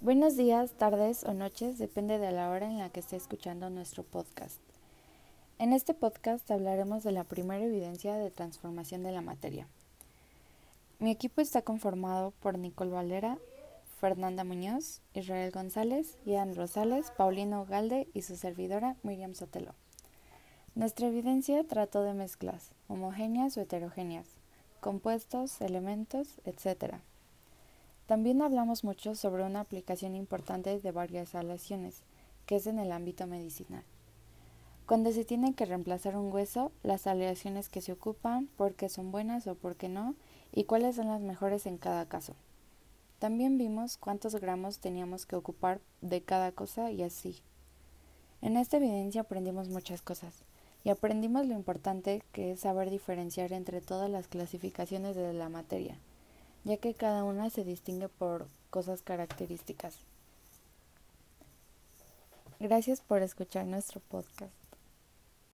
Buenos días, tardes o noches, depende de la hora en la que esté escuchando nuestro podcast. En este podcast hablaremos de la primera evidencia de transformación de la materia. Mi equipo está conformado por Nicole Valera, Fernanda Muñoz, Israel González, Ian Rosales, Paulino Galde y su servidora Miriam Sotelo. Nuestra evidencia trató de mezclas, homogéneas o heterogéneas, compuestos, elementos, etc. También hablamos mucho sobre una aplicación importante de varias aleaciones, que es en el ámbito medicinal. Cuando se tiene que reemplazar un hueso, las aleaciones que se ocupan, por qué son buenas o por qué no, y cuáles son las mejores en cada caso. También vimos cuántos gramos teníamos que ocupar de cada cosa y así. En esta evidencia aprendimos muchas cosas y aprendimos lo importante que es saber diferenciar entre todas las clasificaciones de la materia, ya que cada una se distingue por cosas características. Gracias por escuchar nuestro podcast.